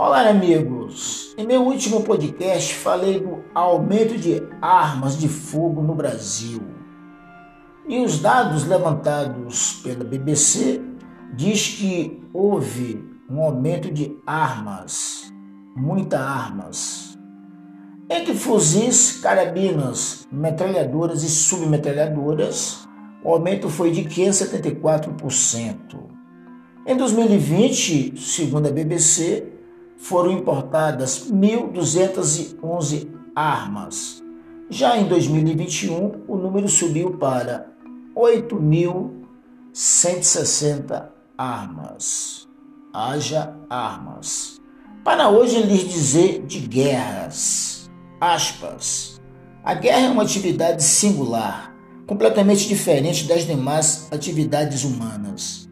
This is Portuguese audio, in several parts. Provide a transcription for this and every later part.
Olá, amigos! Em meu último podcast falei do aumento de armas de fogo no Brasil. E os dados levantados pela BBC diz que houve um aumento de armas, muitas armas. Entre fuzis, carabinas, metralhadoras e submetralhadoras, o aumento foi de 574%. Em 2020, segundo a BBC, foram importadas 1.211 armas. Já em 2021, o número subiu para 8.160 armas. Haja armas. Para hoje lhes dizer de guerras. Aspas. A guerra é uma atividade singular, completamente diferente das demais atividades humanas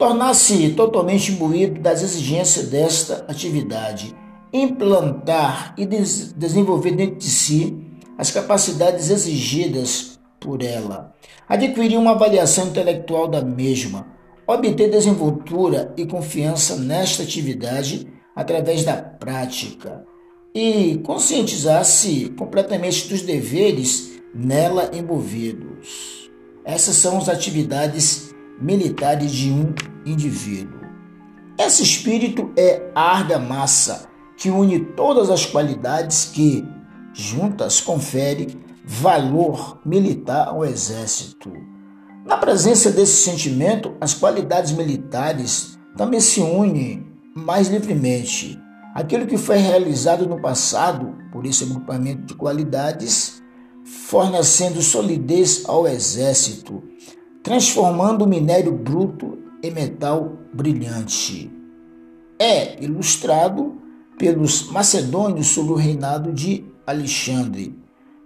tornar-se totalmente imbuído das exigências desta atividade, implantar e des desenvolver dentro de si as capacidades exigidas por ela, adquirir uma avaliação intelectual da mesma, obter desenvoltura e confiança nesta atividade através da prática e conscientizar-se completamente dos deveres nela envolvidos. Essas são as atividades militares de um indivíduo. Esse espírito é a argamassa que une todas as qualidades que, juntas, confere valor militar ao exército. Na presença desse sentimento, as qualidades militares também se unem mais livremente. Aquilo que foi realizado no passado por esse agrupamento de qualidades, fornecendo solidez ao exército, transformando o minério bruto em metal brilhante. É ilustrado pelos macedônios sob o reinado de Alexandre,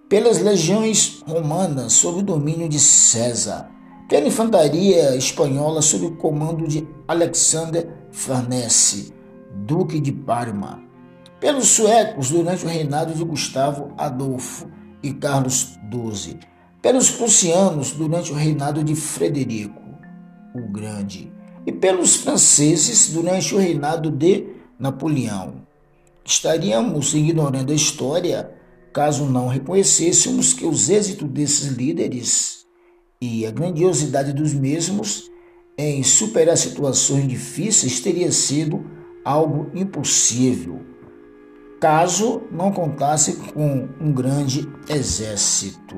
pelas legiões romanas sob o domínio de César, pela infantaria espanhola sob o comando de Alexander Farnese, duque de Parma, pelos suecos durante o reinado de Gustavo Adolfo e Carlos XII, pelos prussianos durante o reinado de Frederico o Grande e pelos franceses durante o reinado de Napoleão. Estaríamos ignorando a história caso não reconhecêssemos que os êxitos desses líderes e a grandiosidade dos mesmos em superar situações difíceis teria sido algo impossível, caso não contasse com um grande exército.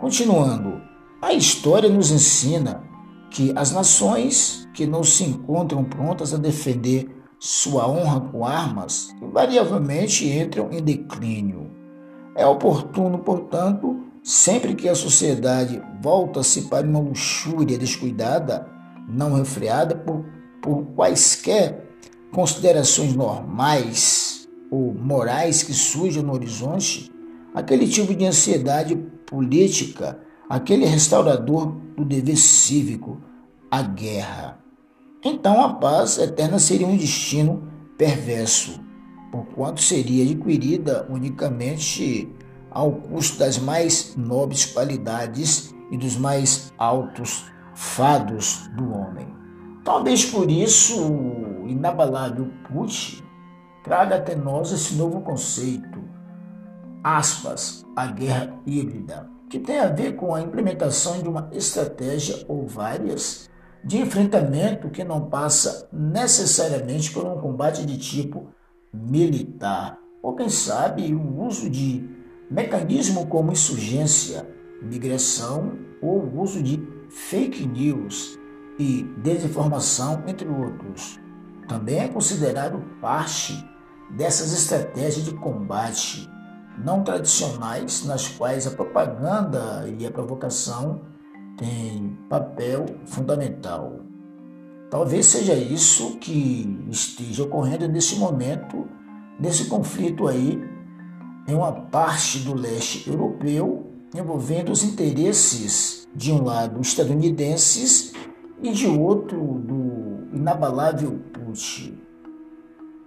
Continuando, a história nos ensina que as nações que não se encontram prontas a defender sua honra com armas invariavelmente entram em declínio. É oportuno, portanto, sempre que a sociedade volta-se para uma luxúria descuidada, não refreada por, por quaisquer considerações normais ou morais que surjam no horizonte, aquele tipo de ansiedade política, aquele restaurador do dever cívico, a guerra. Então a paz eterna seria um destino perverso, porquanto seria adquirida unicamente ao custo das mais nobres qualidades e dos mais altos fados do homem. Talvez por isso o inabalável Putin traga até nós esse novo conceito, aspas, a guerra híbrida, que tem a ver com a implementação de uma estratégia ou várias de enfrentamento que não passa necessariamente por um combate de tipo militar, ou quem sabe o uso de mecanismos como insurgência, migração ou o uso de fake news e desinformação, entre outros. Também é considerado parte dessas estratégias de combate não tradicionais, nas quais a propaganda e a provocação têm papel fundamental. Talvez seja isso que esteja ocorrendo nesse momento, nesse conflito aí, em uma parte do leste europeu, envolvendo os interesses, de um lado, estadunidenses e de outro, do inabalável Putin.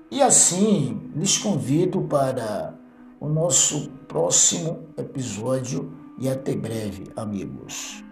E assim, lhes convido para o nosso próximo episódio e até breve, amigos.